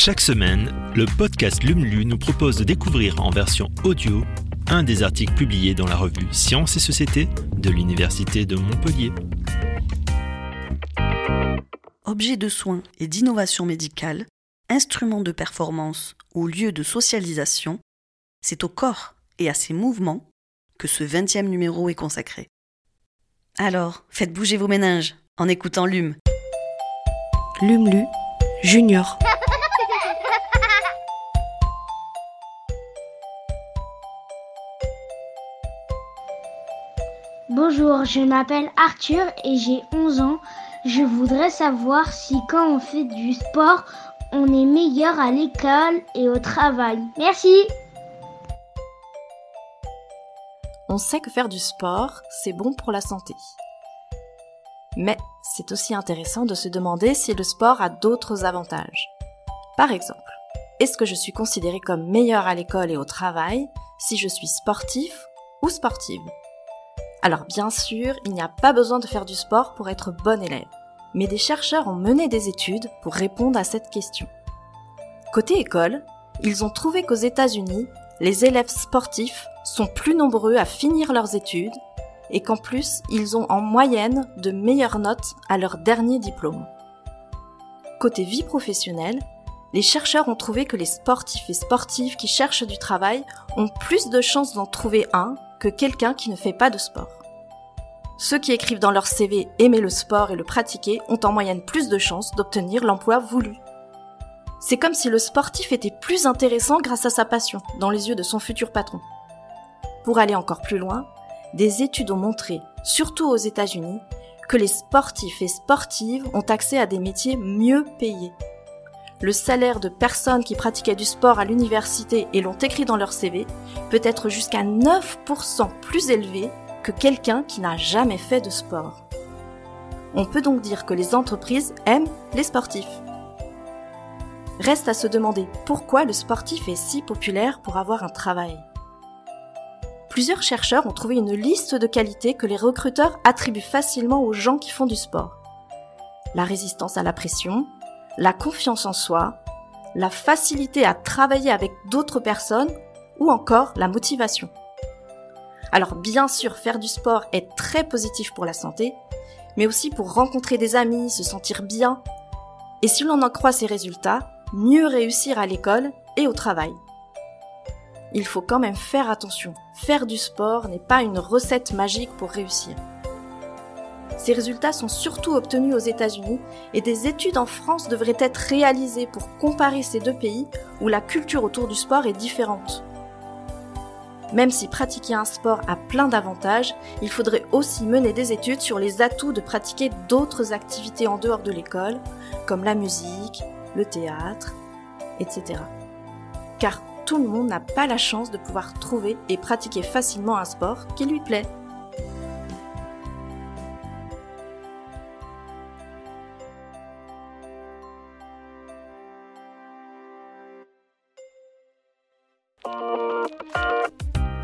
Chaque semaine, le podcast LUMLU nous propose de découvrir en version audio un des articles publiés dans la revue Sciences et Société de l'Université de Montpellier. Objets de soins et d'innovation médicale, instruments de performance ou lieux de socialisation, c'est au corps et à ses mouvements que ce 20e numéro est consacré. Alors, faites bouger vos méninges en écoutant LUM. LUMLU Junior. Bonjour, je m'appelle Arthur et j'ai 11 ans. Je voudrais savoir si quand on fait du sport, on est meilleur à l'école et au travail. Merci. On sait que faire du sport, c'est bon pour la santé. Mais c'est aussi intéressant de se demander si le sport a d'autres avantages. Par exemple, est-ce que je suis considéré comme meilleur à l'école et au travail si je suis sportif ou sportive? Alors bien sûr, il n'y a pas besoin de faire du sport pour être bon élève, mais des chercheurs ont mené des études pour répondre à cette question. Côté école, ils ont trouvé qu'aux États-Unis, les élèves sportifs sont plus nombreux à finir leurs études et qu'en plus, ils ont en moyenne de meilleures notes à leur dernier diplôme. Côté vie professionnelle, les chercheurs ont trouvé que les sportifs et sportives qui cherchent du travail ont plus de chances d'en trouver un que quelqu'un qui ne fait pas de sport. Ceux qui écrivent dans leur CV aimer le sport et le pratiquer ont en moyenne plus de chances d'obtenir l'emploi voulu. C'est comme si le sportif était plus intéressant grâce à sa passion dans les yeux de son futur patron. Pour aller encore plus loin, des études ont montré, surtout aux États-Unis, que les sportifs et sportives ont accès à des métiers mieux payés. Le salaire de personnes qui pratiquaient du sport à l'université et l'ont écrit dans leur CV peut être jusqu'à 9% plus élevé que quelqu'un qui n'a jamais fait de sport. On peut donc dire que les entreprises aiment les sportifs. Reste à se demander pourquoi le sportif est si populaire pour avoir un travail. Plusieurs chercheurs ont trouvé une liste de qualités que les recruteurs attribuent facilement aux gens qui font du sport. La résistance à la pression, la confiance en soi, la facilité à travailler avec d'autres personnes ou encore la motivation. Alors bien sûr, faire du sport est très positif pour la santé, mais aussi pour rencontrer des amis, se sentir bien, et si l'on en croit ces résultats, mieux réussir à l'école et au travail. Il faut quand même faire attention, faire du sport n'est pas une recette magique pour réussir. Ces résultats sont surtout obtenus aux États-Unis et des études en France devraient être réalisées pour comparer ces deux pays où la culture autour du sport est différente. Même si pratiquer un sport a plein d'avantages, il faudrait aussi mener des études sur les atouts de pratiquer d'autres activités en dehors de l'école, comme la musique, le théâtre, etc. Car tout le monde n'a pas la chance de pouvoir trouver et pratiquer facilement un sport qui lui plaît.